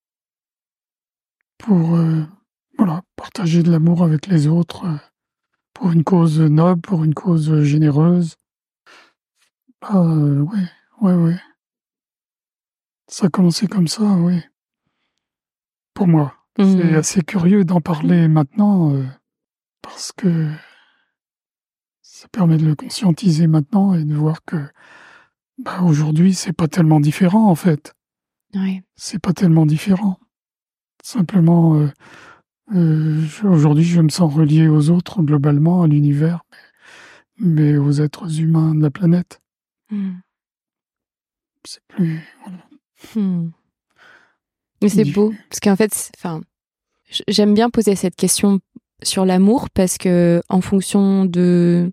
Pour, euh, voilà, partager de l'amour avec les autres, euh, pour une cause noble, pour une cause généreuse. Ah, euh, ouais, ouais, ouais. Ça a commencé comme ça, oui. Pour moi. C'est Mm. assez curieux d'en parler maintenant, euh, parce que ça permet de le conscientiser maintenant et de voir que bah, aujourd'hui, c'est pas tellement différent, en fait. Ouais. C'est pas tellement différent. Simplement, euh, euh, aujourd'hui, je me sens relié aux autres, globalement, à l'univers, mais, mais aux êtres humains de la planète. Mm. C'est plus. voilà. Hmm. Mais c'est beau, parce qu'en fait, enfin, j'aime bien poser cette question sur l'amour parce que en fonction de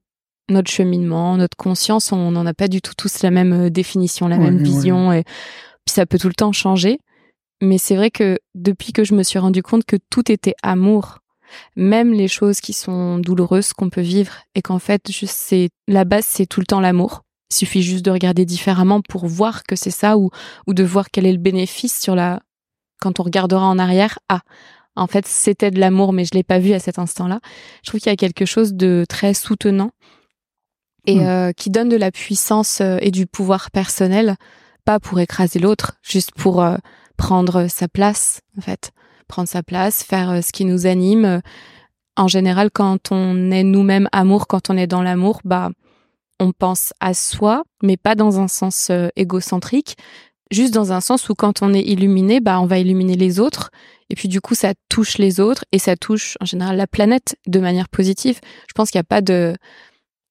notre cheminement, notre conscience, on n'en a pas du tout tous la même euh, définition, la même vision, et puis ça peut tout le temps changer. Mais c'est vrai que depuis que je me suis rendu compte que tout était amour, même les choses qui sont douloureuses qu'on peut vivre, et qu'en fait, c'est la base, c'est tout le temps l'amour. Il suffit juste de regarder différemment pour voir que c'est ça, ou ou de voir quel est le bénéfice sur la quand on regardera en arrière. Ah, en fait, c'était de l'amour, mais je l'ai pas vu à cet instant-là. Je trouve qu'il y a quelque chose de très soutenant et hmm. euh, qui donne de la puissance euh, et du pouvoir personnel, pas pour écraser l'autre, juste pour euh, prendre sa place, en fait, prendre sa place, faire ce qui nous anime. En général, quand on est nous-mêmes amour, quand on est dans l'amour, bah, on pense à soi, mais pas dans un sens égocentrique, juste dans un sens où quand on est illuminé, bah, on va illuminer les autres. Et puis du coup, ça touche les autres et ça touche en général la planète de manière positive. Je pense qu'il n'y a pas de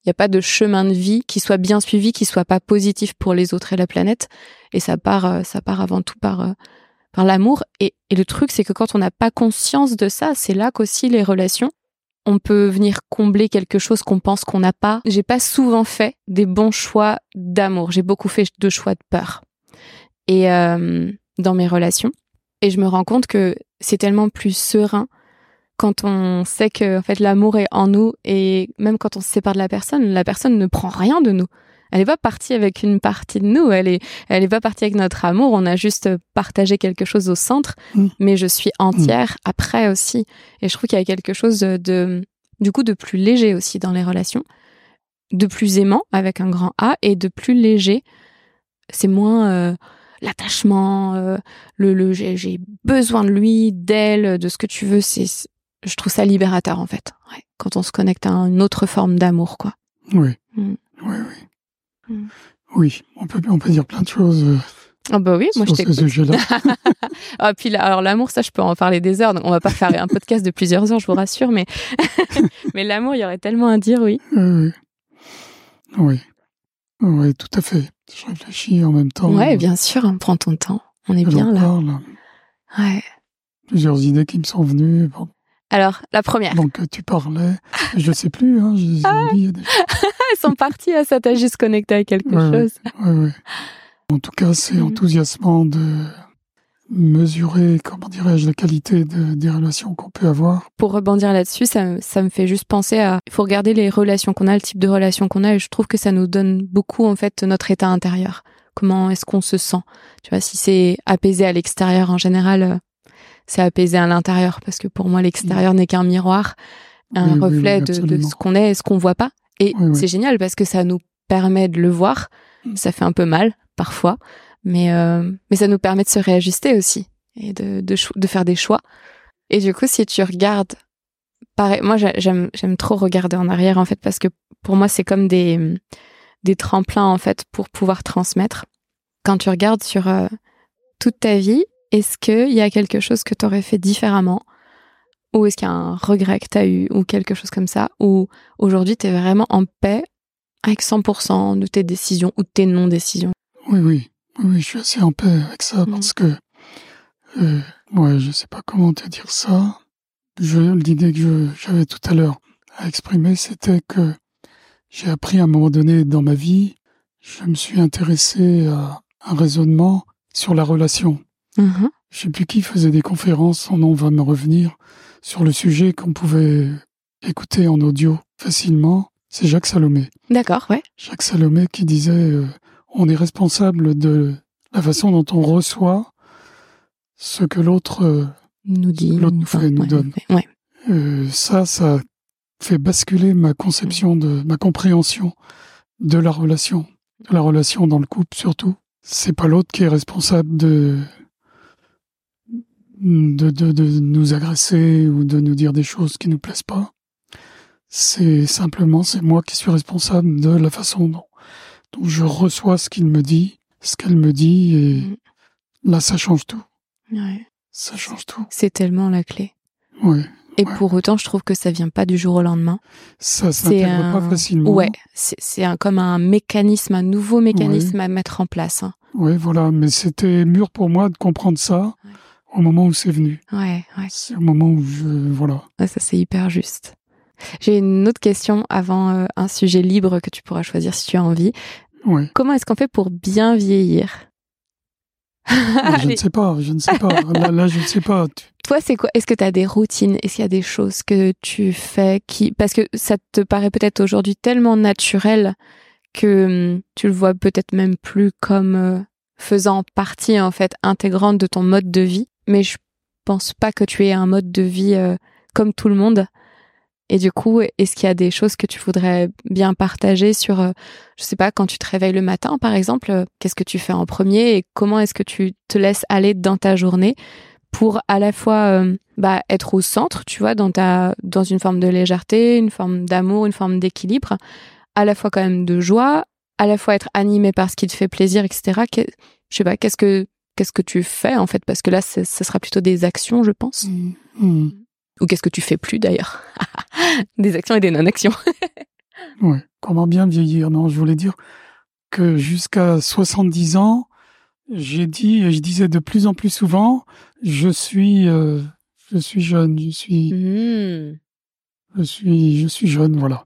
il n'y a pas de chemin de vie qui soit bien suivi, qui soit pas positif pour les autres et la planète. Et ça part, euh, ça part avant tout par, euh, par l'amour. Et, et le truc, c'est que quand on n'a pas conscience de ça, c'est là qu'aussi les relations, on peut venir combler quelque chose qu'on pense qu'on n'a pas. J'ai pas souvent fait des bons choix d'amour. J'ai beaucoup fait de choix de peur. Et euh, dans mes relations. Et je me rends compte que c'est tellement plus serein quand on sait que en fait l'amour est en nous et même quand on se sépare de la personne, la personne ne prend rien de nous. Elle n'est pas partie avec une partie de nous, elle est elle est pas partie avec notre amour, on a juste partagé quelque chose au centre, mm. mais je suis entière mm. après aussi et je trouve qu'il y a quelque chose de du coup de plus léger aussi dans les relations, de plus aimant avec un grand A et de plus léger. C'est moins euh, l'attachement, euh, le, le j'ai besoin de lui, d'elle, de ce que tu veux. C'est je trouve ça libérateur en fait, ouais, quand on se connecte à une autre forme d'amour, quoi. Oui, mm. oui, oui. Mm. Oui, on peut, on peut dire plein de choses. Euh, ah bah oui, moi je t'écoute. ah puis alors l'amour, ça je peux en parler des heures. Donc on va pas faire un podcast de plusieurs heures, je vous rassure, mais mais l'amour, il y aurait tellement à dire, oui. Oui, oui, oui, tout à fait. Je réfléchis en même temps. Ouais, bien sûr. Hein, prends ton temps. On est bien là. Ouais. Plusieurs idées qui me sont venues. Bon, alors, la première. Donc, tu parlais, je sais plus, hein, j'ai ah. oublié. Elles sont parties à ça, t'as juste connecté à quelque chose. Oui, oui. En tout cas, c'est mm. enthousiasmant de mesurer, comment dirais-je, la qualité des relations qu'on peut avoir. Pour rebondir là-dessus, ça, ça me fait juste penser à, il faut regarder les relations qu'on a, le type de relations qu'on a, et je trouve que ça nous donne beaucoup, en fait, notre état intérieur. Comment est-ce qu'on se sent? Tu vois, si c'est apaisé à l'extérieur, en général, euh, c'est apaisé à l'intérieur parce que pour moi l'extérieur n'est qu'un miroir, un reflet de, ce qu'on est et ce qu'on voit pas. Et c'est génial parce que ça nous permet de le voir. Mm. Ça fait un peu mal parfois, mais euh, mais ça nous permet de se réajuster aussi et de de, de faire des choix. Et du coup, si tu regardes, pareil, moi j'aime j'aime trop regarder en arrière en fait parce que pour moi c'est comme des des tremplins en fait pour pouvoir transmettre. Quand tu regardes sur euh, toute ta vie, est-ce qu'il y a quelque chose que tu aurais fait différemment? Ou est-ce qu'il y a un regret que tu as eu Ou quelque chose comme ça Ou aujourd'hui, tu es vraiment en paix avec 100% de tes décisions ou de tes non-décisions? Oui, oui. Oui, je suis assez en paix avec ça mm. parce que... Euh, ouais, je sais pas comment te dire ça. L'idée que j'avais tout à l'heure à exprimer, c'était que j'ai appris à un moment donné dans ma vie, je me suis intéressé à un raisonnement sur la relation. Mm-hmm. Je sais plus qui faisait des conférences, son nom va me revenir, sur le sujet qu'on pouvait écouter en audio facilement. C'est Jacques Salomé. D'accord, ouais. Jacques Salomé qui disait euh, on est responsable de la façon dont on reçoit ce que l'autre euh, nous dit, l'autre nous fait, nous donne. Ouais. Euh, ça, ça fait basculer ma conception de ma compréhension de la relation, de la relation dans le couple surtout. C'est pas l'autre qui est responsable de de, de, de, nous agresser ou de nous dire des choses qui nous plaisent pas. C'est simplement, c'est moi qui suis responsable de la façon dont, je reçois ce qu'il me dit, ce qu'elle me dit, et mm. là, ça change tout. Ouais. Ça change tout. C'est tellement la clé. Ouais. Et pour autant, je trouve que ça vient pas du jour au lendemain. Ça s'intègre pas facilement. Ouais, c'est comme un mécanisme, un nouveau mécanisme à mettre en place. Hein. Oui, voilà. Mais c'était mûr pour moi de comprendre ça au moment où c'est venu. Ouais, ouais. C'est au moment où je voilà. ça c'est hyper juste. J'ai une autre question avant euh, un sujet libre que tu pourras choisir si tu as envie. Ouais. Comment est-ce qu'on fait pour bien vieillir? Je ne sais pas, je ne sais pas. Là, je ne sais pas. Toi, c'est quoi? Est-ce que tu as des routines? Est-ce qu'il y a des choses que tu fais qui parce que ça te paraît peut-être aujourd'hui tellement naturel que hum, tu le vois peut-être même plus comme euh, faisant partie en fait intégrante de ton mode de vie, mais je pense pas que tu aies un mode de vie euh, comme tout le monde. Et du coup, est-ce qu'il y a des choses que tu voudrais bien partager sur, euh, je sais pas, quand tu te réveilles le matin, par exemple, qu'est-ce que tu fais en premier et comment est-ce que tu te laisses aller dans ta journée pour à la fois bah, être au centre, tu vois, dans ta, dans une forme de légèreté, une forme d'amour, une forme d'équilibre, à la fois quand même de joie, à la fois être animé par ce qui te fait plaisir, etc. je sais pas, qu'est-ce que qu'est-ce que tu fais en fait? Parce que là, ce sera plutôt des actions, je pense. Mmh. Mmh. Ou qu'est-ce que tu fais plus d'ailleurs? Des actions et des non-actions. ouais. Comment bien vieillir Non, je voulais dire que jusqu'à 70 ans, j'ai dit et je disais de plus en plus souvent, je suis, euh, je suis jeune, je suis, mmh. je suis, je suis jeune, voilà.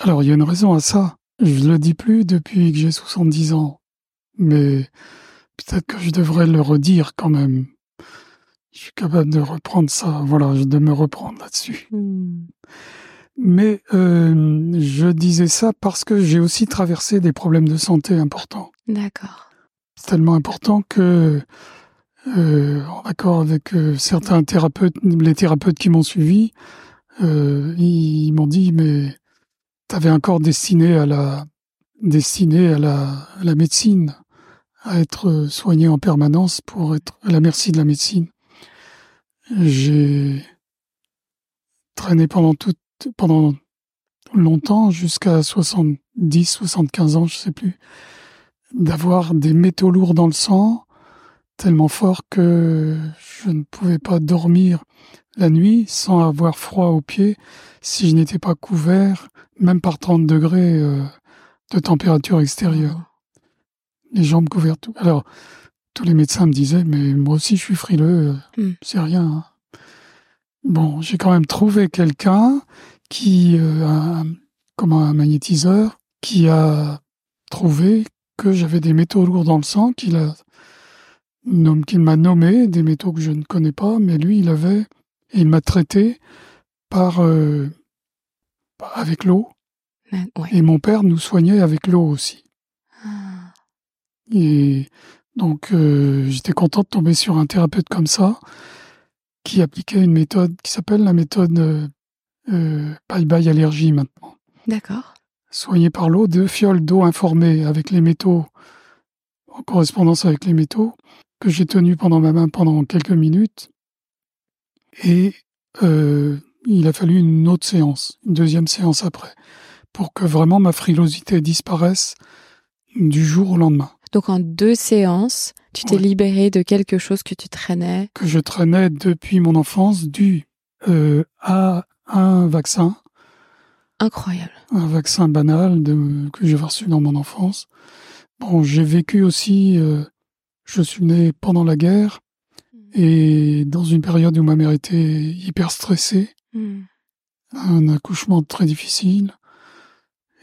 Alors, il y a une raison à ça. Je le dis plus depuis que j'ai 70 ans. Mais peut-être que je devrais le redire quand même. Je suis capable de reprendre ça. Voilà, de me reprendre là-dessus. Hmm. Mais euh, je disais ça parce que j'ai aussi traversé des problèmes de santé importants. D'accord. C'est tellement important que, euh, en accord avec euh, certains thérapeutes, les thérapeutes qui m'ont suivi, ils m'ont dit mais avais un corps destiné à la destiné à la, la médecine, à être soigné en permanence pour être à la merci de la médecine. J'ai traîné pendant tout, pendant longtemps, jusqu'à 70, 75 ans, je sais plus, d'avoir des métaux lourds dans le sang, tellement forts que je ne pouvais pas dormir la nuit sans avoir froid aux pieds si je n'étais pas couvert, même par 30 degrés euh, de température extérieure. Les jambes couvertes. Alors, tous les médecins me disaient, mais moi aussi je suis frileux, euh, hmm. c'est rien. Hein. Bon, j'ai quand même trouvé quelqu'un qui, euh, un, comme un magnétiseur, qui a trouvé que j'avais des métaux lourds dans le sang, qu'il a qu'il m'a nommé, des métaux que je ne connais pas, mais lui, il avait et il m'a traité par euh, avec l'eau. Et mon père nous soignait avec l'eau aussi. Et donc euh, j'étais content de tomber sur un thérapeute comme ça qui appliquait une méthode qui s'appelle la méthode euh, euh bye allergie maintenant. D'accord. Soigné par l'eau, deux fioles d'eau informées avec les métaux en correspondance avec les métaux que j'ai tenu pendant ma main pendant quelques minutes et euh, il a fallu une autre séance, une deuxième séance après, pour que vraiment ma frilosité disparaisse du jour au lendemain. Donc en deux séances, tu t'es libéré de quelque chose que tu traînais Que je traînais depuis mon enfance, dû euh, à un vaccin. Incroyable. Un vaccin banal de, que j'ai reçu dans mon enfance. Bon, j'ai vécu aussi, euh, je suis né pendant la guerre, et dans une période où ma mère était hyper stressée, hmm. un accouchement très difficile,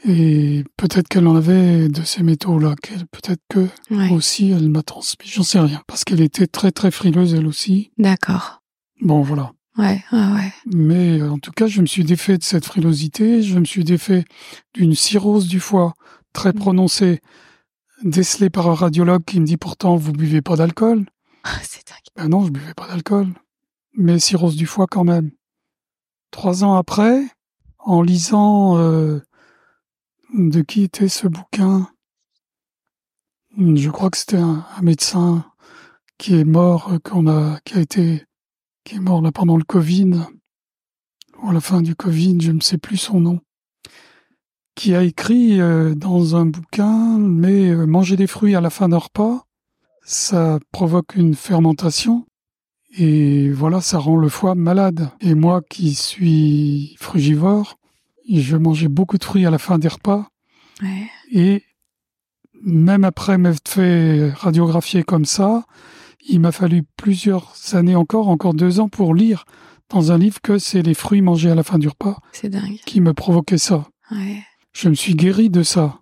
et peut-être qu'elle en avait de ces métaux-là, peut-être que aussi elle m'a transmis, j'en sais rien, parce qu'elle était très très frileuse elle aussi. D'accord. Bon, voilà. Ouais, ouais, ouais. Mais euh, en tout cas, je me suis défait de cette frilosité, je me suis défait d'une cirrhose du foie très hmm. prononcée, décelée par un radiologue qui me dit pourtant vous buvez pas d'alcool. Ah, c'est ben non, je buvais pas d'alcool. Mais cirrhose du foie quand même. Trois ans après, en lisant euh, de qui était ce bouquin, je crois que c'était un, médecin qui est mort, euh, qui a été, qui est mort là pendant le Covid, ou à la fin du Covid, je ne sais plus son nom, qui a écrit euh, dans un bouquin, mais manger des fruits à la fin d'un repas, ça provoque une fermentation et voilà, ça rend le foie malade. Et moi qui suis frugivore, je mangeais beaucoup de fruits à la fin des repas. Et même après m'être fait radiographier comme ça, il m'a fallu plusieurs années encore, encore deux ans pour lire dans un livre que c'est les fruits mangés à la fin du repas qui me provoquaient ça. Ouais. Je me suis guéri de ça.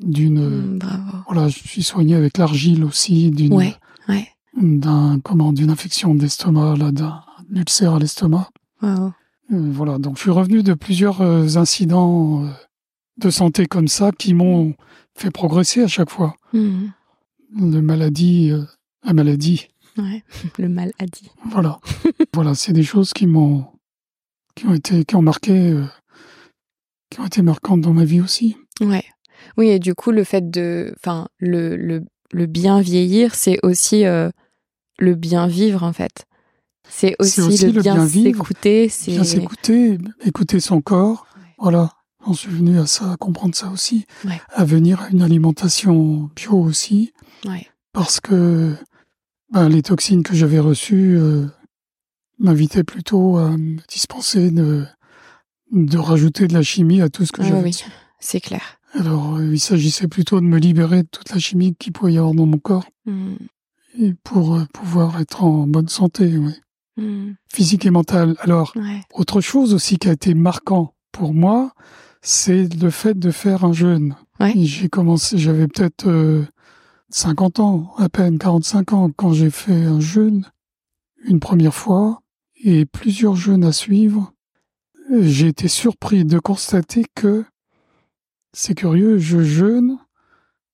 D'une, Mm, bravo. voilà, je suis soigné avec l'argile aussi, d'une, Ouais, ouais. d'un, comment, d'une infection d'estomac, là, d'un ulcère à l'estomac. Wow. Euh, voilà, donc je suis revenu de plusieurs euh, incidents euh, de santé comme ça qui m'ont fait progresser à chaque fois. Mm. De maladie euh, à maladie. Ouais. Le mal a dit. Voilà. voilà, c'est des choses qui m'ont qui ont été qui ont marqué euh, qui ont été marquantes dans ma vie aussi. Ouais. Oui, et du coup, le fait de. Enfin, le, le, le bien vieillir, c'est aussi euh, le bien vivre, en fait. C'est aussi, aussi le bien s'écouter. Bien s'écouter, écouter son corps. Ouais. Voilà. J'en suis venu à ça, à comprendre ça aussi. Ouais. À venir à une alimentation bio aussi. Ouais. Parce que ben, les toxines que j'avais reçues euh, m'invitaient plutôt à me dispenser de, de rajouter de la chimie à tout ce que Ah j'avais oui, c'est clair. Alors, euh, il s'agissait plutôt de me libérer de toute la chimie qu'il pouvait y avoir dans mon corps Mm. et pour euh, pouvoir être en bonne santé, oui. Mm. physique et mentale. Alors, Ouais. autre chose aussi qui a été marquant pour moi, c'est le fait de faire un jeûne. Ouais. J'ai commencé, j'avais peut-être euh, 50 ans, à peine 45 ans, quand j'ai fait un jeûne une première fois et plusieurs jeûnes à suivre. J'ai été surpris de constater que c'est curieux, je jeûne,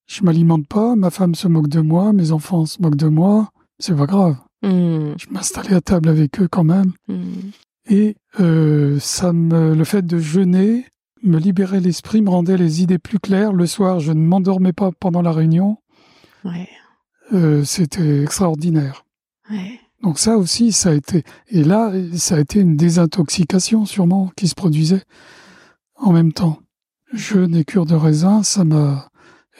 je m'alimente pas, ma femme se moque de moi, mes enfants se moquent de moi, c'est pas grave. Mm. Je m'installais à table avec eux quand même. Mm. Et euh, ça me, le fait de jeûner me libérait l'esprit, me rendait les idées plus claires. Le soir, je ne m'endormais pas pendant la réunion. Ouais. Euh, C'était extraordinaire. Ouais. Donc ça aussi, ça a été. Et là, ça a été une désintoxication sûrement qui se produisait en même temps. Jeûne et cure de raisin, ça m'a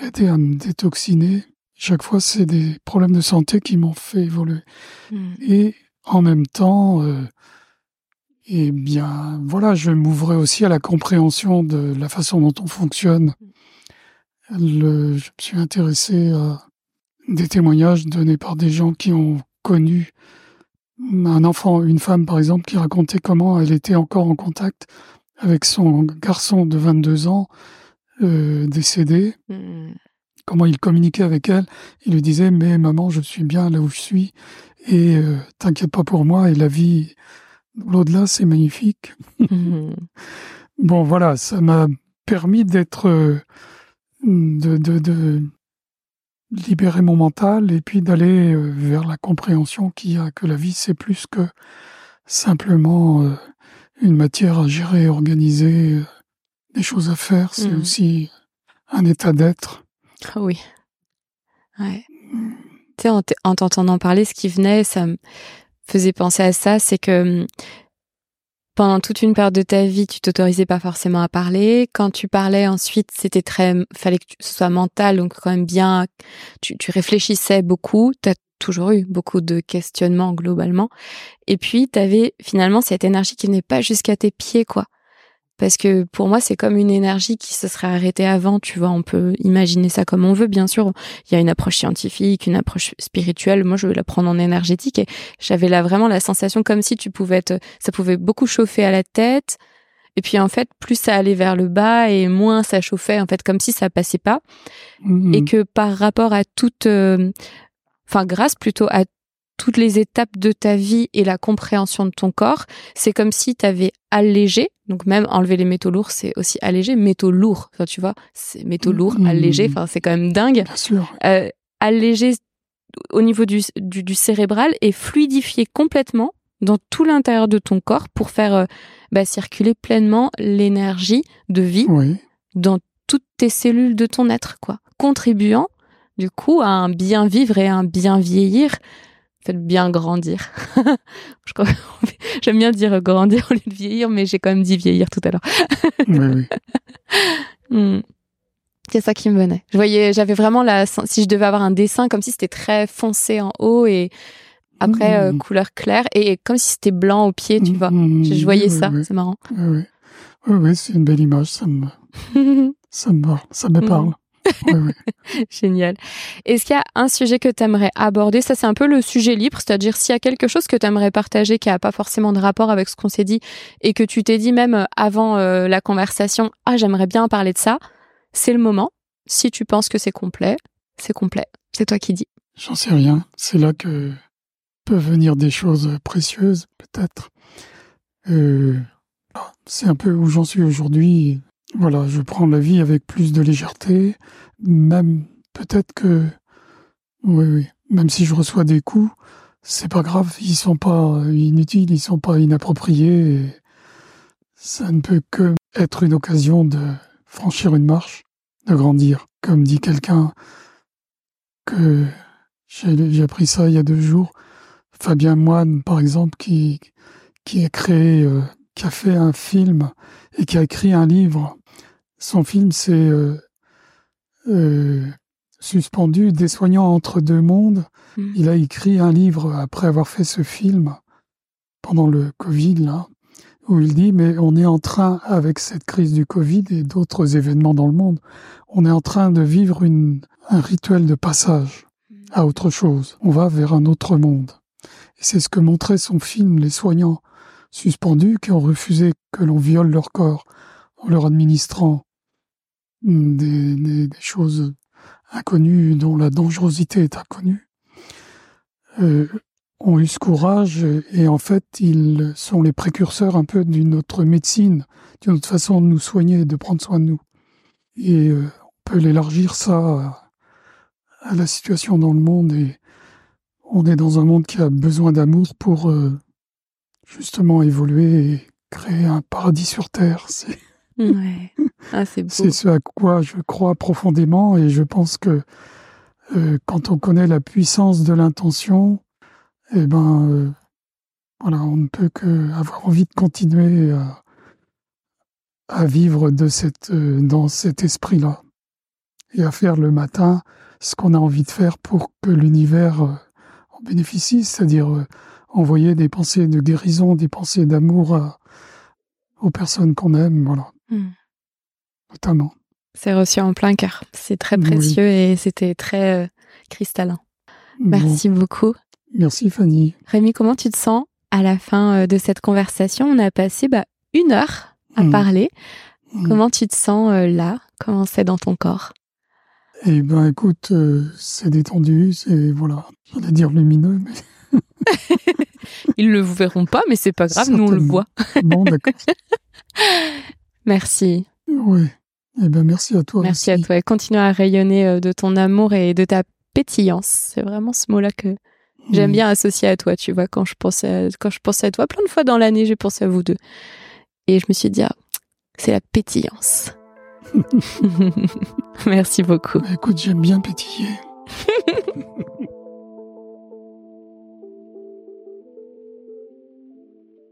aidé à me détoxiner. Chaque fois, c'est des problèmes de santé qui m'ont fait évoluer. Mm. Et en même temps, euh, eh bien, voilà, je m'ouvrais aussi à la compréhension de la façon dont on fonctionne. Le, je me suis intéressé à des témoignages donnés par des gens qui ont connu un enfant, une femme par exemple, qui racontait comment elle était encore en contact avec son garçon de 22 ans euh, décédé Mm. Comment il communiquait avec elle. Il lui disait mais maman je suis bien là où je suis et euh, t'inquiète pas pour moi et la vie l'au-delà c'est magnifique. Mm. Bon voilà ça m'a permis d'être euh, de, de, de libérer mon mental et puis d'aller euh, vers la compréhension qu'il y a que la vie c'est plus que simplement une matière à gérer, organiser, des choses à faire. C'est Mhm. aussi un état d'être. Ah oui. Ouais. Tu sais, en t'entendant parler, ce qui venait, ça me faisait penser à ça, c'est que hum, pendant toute une période de ta vie, tu t'autorisais pas forcément à parler. Quand tu parlais ensuite, c'était très, fallait que ce soit mental, donc quand même bien, tu, tu réfléchissais beaucoup. T'as toujours eu beaucoup de questionnements globalement. Et puis, t'avais finalement cette énergie qui n'est pas jusqu'à tes pieds, quoi. Parce que pour moi, c'est comme une énergie qui se serait arrêtée avant, tu vois. On peut imaginer ça comme on veut, bien sûr. Il y a une approche scientifique, une approche spirituelle. Moi, je vais la prendre en énergétique et j'avais là vraiment la sensation comme si tu pouvais être, ça pouvait beaucoup chauffer à la tête. Et puis, en fait, plus ça allait vers le bas et moins ça chauffait, en fait, comme si ça passait pas. Mhm. Et que par rapport à toute, euh, enfin, grâce plutôt à toutes les étapes de ta vie et la compréhension de ton corps, c'est comme si tu avais allégé, donc même enlever les métaux lourds, c'est aussi allégé, métaux lourds, enfin, tu vois, c'est métaux lourds, Mhm. allégé, enfin c'est quand même dingue, Bien sûr. euh, allégé au niveau du, du, du cérébral et fluidifié complètement dans tout l'intérieur de ton corps pour faire euh, bah, circuler pleinement l'énergie de vie Oui. dans toutes tes cellules de ton être, quoi. Contribuant, du coup, à un bien vivre et un bien vieillir. En fait, bien grandir. Je crois- J'aime bien dire grandir au lieu de vieillir, mais j'ai quand même dit vieillir tout à l'heure. oui, oui. Hmm. C'est ça qui me venait. Je voyais, j'avais vraiment la, si je devais avoir un dessin, comme si c'était très foncé en haut et après euh, Mhm. couleur claire et comme si c'était blanc au pied, tu vois. Mhm. Je, je voyais Oui, ça, oui, c'est marrant. Oui, oui. Oui, c'est une belle image. Ça me, ça me, ça me parle. Génial. Est-ce qu'il y a un sujet que tu aimerais aborder? Ça, c'est un peu le sujet libre, c'est-à-dire s'il y a quelque chose que tu aimerais partager qui n'a pas forcément de rapport avec ce qu'on s'est dit et que tu t'es dit même euh, avant euh, la conversation, ah, j'aimerais bien parler de ça, c'est le moment. Si tu penses que c'est complet, c'est complet. C'est toi qui dis. J'en sais rien. C'est là que peuvent venir des choses précieuses, peut-être. Euh, c'est un peu où j'en suis aujourd'hui. Voilà, je prends la vie avec plus de légèreté, même peut-être que, oui, oui, même si je reçois des coups, c'est pas grave, ils sont pas inutiles, ils sont pas inappropriés. ça ne peut que être une occasion de franchir une marche, de grandir. Comme dit quelqu'un que j'ai appris ça il y a deux jours, Fabien Moine, par exemple, qui, qui a créé, euh, qui a fait un film et qui a écrit un livre. Son film, c'est euh, euh, Suspendu, des soignants entre deux mondes. Mm. Il a écrit un livre après avoir fait ce film pendant le Covid, là, où il dit, mais on est en train, avec cette crise du Covid et d'autres événements dans le monde, on est en train de vivre une, un rituel de passage mm. à autre chose. On va vers un autre monde. Et c'est ce que montrait son film Les soignants suspendus qui ont refusé que l'on viole leur corps en leur administrant des, choses inconnues dont la dangerosité est inconnue, euh, ont eu ce courage et en fait ils sont les précurseurs un peu d'une autre médecine, d'une autre façon de nous soigner, de prendre soin de nous. Et euh, on peut l'élargir ça à, la situation dans le monde et on est dans un monde qui a besoin d'amour pour euh, justement évoluer et créer un paradis sur Terre. C'est ah, ce à quoi je crois profondément et je pense que euh, quand on connaît la puissance de l'intention, eh ben, euh, voilà, on ne peut que avoir envie de continuer à, à vivre de cette, dans cet esprit-là et à faire le matin ce qu'on a envie de faire pour que l'univers bénéficie, c'est-à-dire euh, envoyer des pensées de guérison, des pensées d'amour aux personnes qu'on aime, voilà. Hmm. Notamment. C'est reçu en plein cœur. C'est très précieux et c'était très euh, cristallin. Merci beaucoup. Merci Fanny. Rémi, comment tu te sens à la fin euh, de cette conversation? On a passé bah, une heure à hmm. parler. Hmm. Comment tu te sens là? Comment c'est dans ton corps? Eh ben, écoute, euh, c'est détendu, c'est voilà, j'allais dire lumineux, mais ils le verront pas, mais c'est pas grave, nous on le voit. bon, d'accord. merci. Oui. Eh ben, merci à toi. Merci à toi et continue à rayonner euh, de ton amour et de ta pétillance. C'est vraiment ce mot-là que j'aime bien associer à toi. Tu vois, quand je pensais, à, quand je pensais à toi, plein de fois dans l'année, j'ai pensé à vous deux, et je me suis dit, ah, c'est la pétillance. Merci beaucoup. Bah, écoute, j'aime bien pétiller.